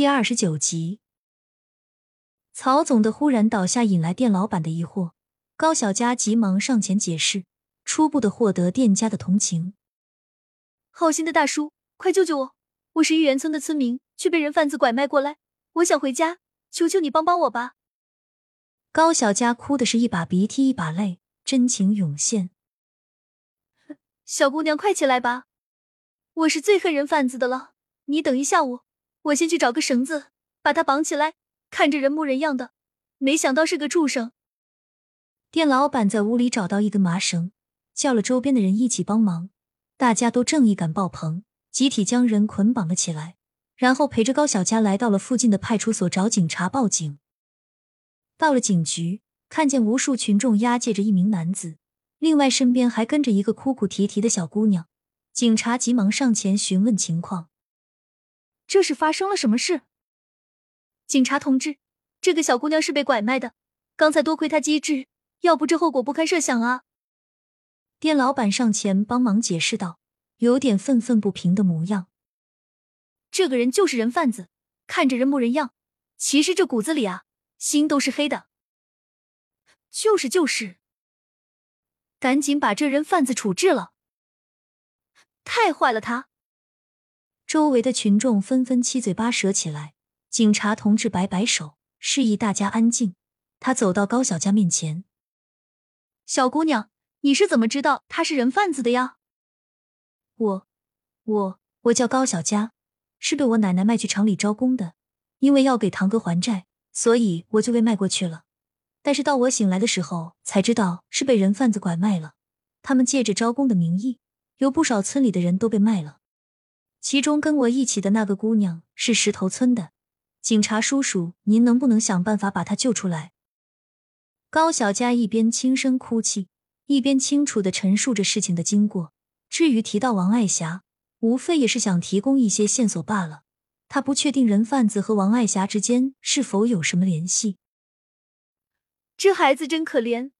第二十九集，曹总的忽然倒下引来店老板的疑惑，高小佳急忙上前解释，初步的获得店家的同情。好心的大叔，快救救我！我是玉园村的村民，却被人贩子拐卖过来，我想回家，求求你帮帮我吧！高小佳哭的是一把鼻涕一把泪，真情涌现。小姑娘，快起来吧！我是最恨人贩子的了，你等一下我。我先去找个绳子，把他绑起来。看着人模人样的，没想到是个畜生。店老板在屋里找到一根麻绳，叫了周边的人一起帮忙。大家都正义感爆棚，集体将人捆绑了起来，然后陪着高小佳来到了附近的派出所找警察报警。到了警局，看见无数群众押解着一名男子，另外身边还跟着一个哭哭啼啼的小姑娘。警察急忙上前询问情况。这是发生了什么事？警察同志，这个小姑娘是被拐卖的。刚才多亏她机智，要不这后果不堪设想啊！店老板上前帮忙解释道，有点愤愤不平的模样。这个人就是人贩子，看着人模人样，其实这骨子里啊，心都是黑的。就是就是，赶紧把这人贩子处置了！太坏了，他！周围的群众纷纷七嘴八舌起来。警察同志摆摆手，示意大家安静。他走到高小佳面前：“小姑娘，你是怎么知道他是人贩子的呀？”“我，我，我叫高小佳，是被我奶奶卖去厂里招工的。因为要给堂哥还债，所以我就被卖过去了。但是到我醒来的时候，才知道是被人贩子拐卖了。他们借着招工的名义，有不少村里的人都被卖了。”其中跟我一起的那个姑娘是石头村的，警察叔叔，您能不能想办法把她救出来？高小佳一边轻声哭泣，一边清楚的陈述着事情的经过。至于提到王爱霞，无非也是想提供一些线索罢了。他不确定人贩子和王爱霞之间是否有什么联系。这孩子真可怜。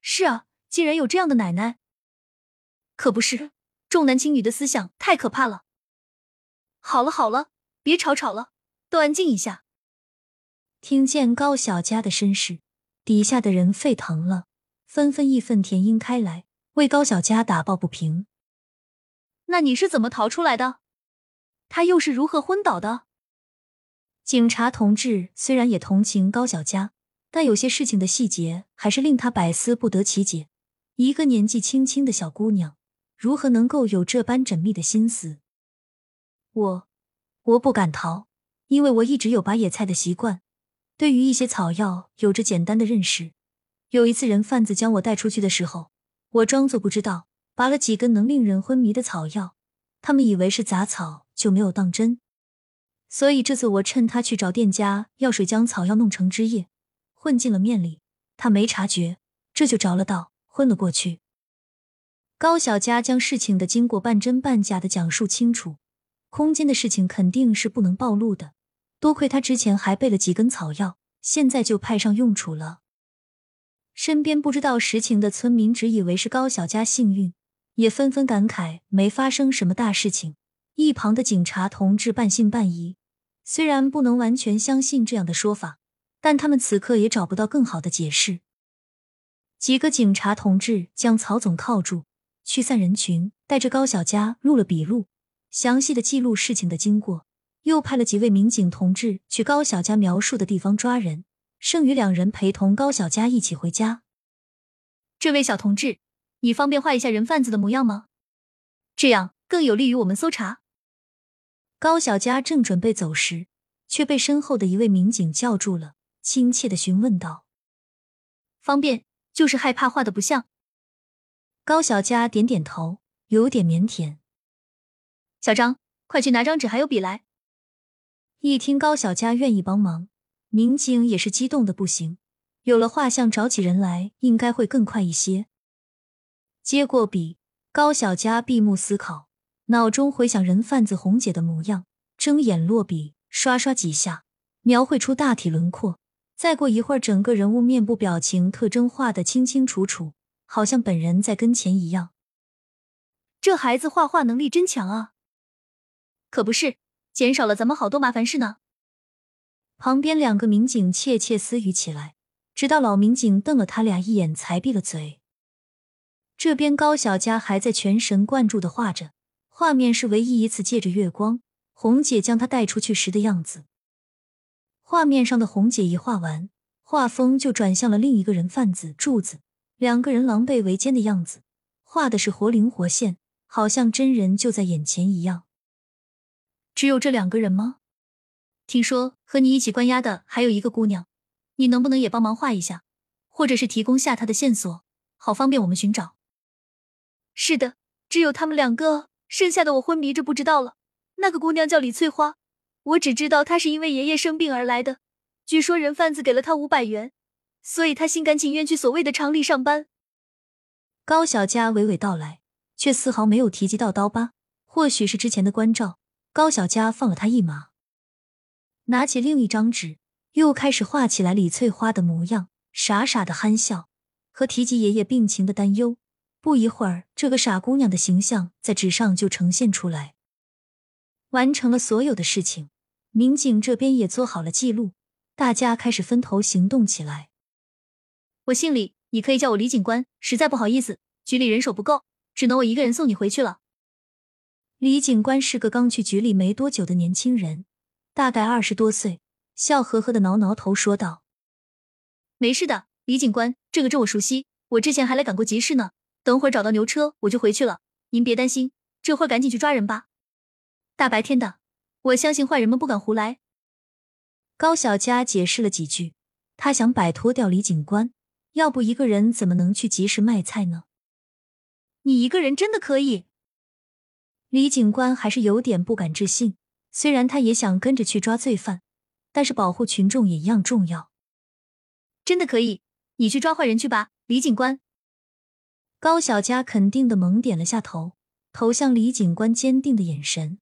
是啊，竟然有这样的奶奶。可不是。重男轻女的思想太可怕了。好了好了，别吵吵了，都安静一下。听见高小佳的身世，底下的人沸腾了，纷纷义愤填膺开来，为高小佳打抱不平。那你是怎么逃出来的？他又是如何昏倒的？警察同志虽然也同情高小佳，但有些事情的细节还是令他百思不得其解。一个年纪轻轻的小姑娘。如何能够有这般缜密的心思？我我不敢逃，因为我一直有拔野菜的习惯，对于一些草药有着简单的认识。有一次人贩子将我带出去的时候，我装作不知道，拔了几根能令人昏迷的草药，他们以为是杂草，就没有当真。所以这次我趁他去找店家要水，将草药弄成汁液，混进了面里，他没察觉，这就着了道，昏了过去。高小佳将事情的经过半真半假的讲述清楚，空间的事情肯定是不能暴露的。多亏他之前还备了几根草药，现在就派上用处了。身边不知道实情的村民只以为是高小佳幸运，也纷纷感慨没发生什么大事情。一旁的警察同志半信半疑，虽然不能完全相信这样的说法，但他们此刻也找不到更好的解释。几个警察同志将曹总铐住。驱散人群，带着高小佳录了笔录，详细的记录事情的经过。又派了几位民警同志去高小佳描述的地方抓人，剩余两人陪同高小佳一起回家。这位小同志，你方便画一下人贩子的模样吗？这样更有利于我们搜查。高小佳正准备走时，却被身后的一位民警叫住了，亲切的询问道：“方便，就是害怕画的不像。”高小佳点点头，有点腼腆。小张，快去拿张纸还有笔来。一听高小佳愿意帮忙，民警也是激动的不行。有了画像，找起人来应该会更快一些。接过笔，高小佳闭目思考，脑中回想人贩子红姐的模样，睁眼落笔，刷刷几下，描绘出大体轮廓。再过一会儿，整个人物面部表情特征画得清清楚楚。好像本人在跟前一样。这孩子画画能力真强啊！可不是，减少了咱们好多麻烦事呢。旁边两个民警窃窃私语起来，直到老民警瞪了他俩一眼，才闭了嘴。这边高小佳还在全神贯注的画着，画面是唯一一次借着月光，红姐将她带出去时的样子。画面上的红姐一画完，画风就转向了另一个人贩子柱子，两个人狼狈为奸的样子，画的是活灵活现，好像真人就在眼前一样。只有这两个人吗？听说和你一起关押的还有一个姑娘，你能不能也帮忙画一下，或者是提供下她的线索，好方便我们寻找。是的，只有他们两个，剩下的我昏迷着不知道了。那个姑娘叫李翠花，我只知道她是因为爷爷生病而来的，据说人贩子给了她五百元，所以他心甘情愿去所谓的厂里上班。高小佳娓娓道来，却丝毫没有提及到刀疤，或许是之前的关照，高小佳放了他一马。拿起另一张纸，又开始画起来李翠花的模样，傻傻的憨笑，和提及爷爷病情的担忧。不一会儿，这个傻姑娘的形象在纸上就呈现出来。完成了所有的事情，民警这边也做好了记录，大家开始分头行动起来。我姓李，你可以叫我李警官。实在不好意思，局里人手不够，只能我一个人送你回去了。李警官是个刚去局里没多久的年轻人。大概二十多岁，笑呵呵的挠挠头说道：“没事的，李警官，这个镇我熟悉，我之前还来赶过集市呢。等会儿找到牛车，我就回去了。您别担心，这会儿赶紧去抓人吧。大白天的，我相信坏人们不敢胡来。”高小佳解释了几句，他想摆脱掉李警官，要不一个人怎么能去集市卖菜呢？你一个人真的可以？李警官还是有点不敢置信。虽然他也想跟着去抓罪犯，但是保护群众也一样重要。真的可以，你去抓坏人去吧，李警官。高小佳肯定的猛点了下头，投向李警官坚定的眼神。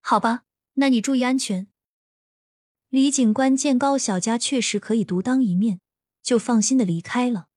好吧，那你注意安全。李警官见高小佳确实可以独当一面，就放心的离开了。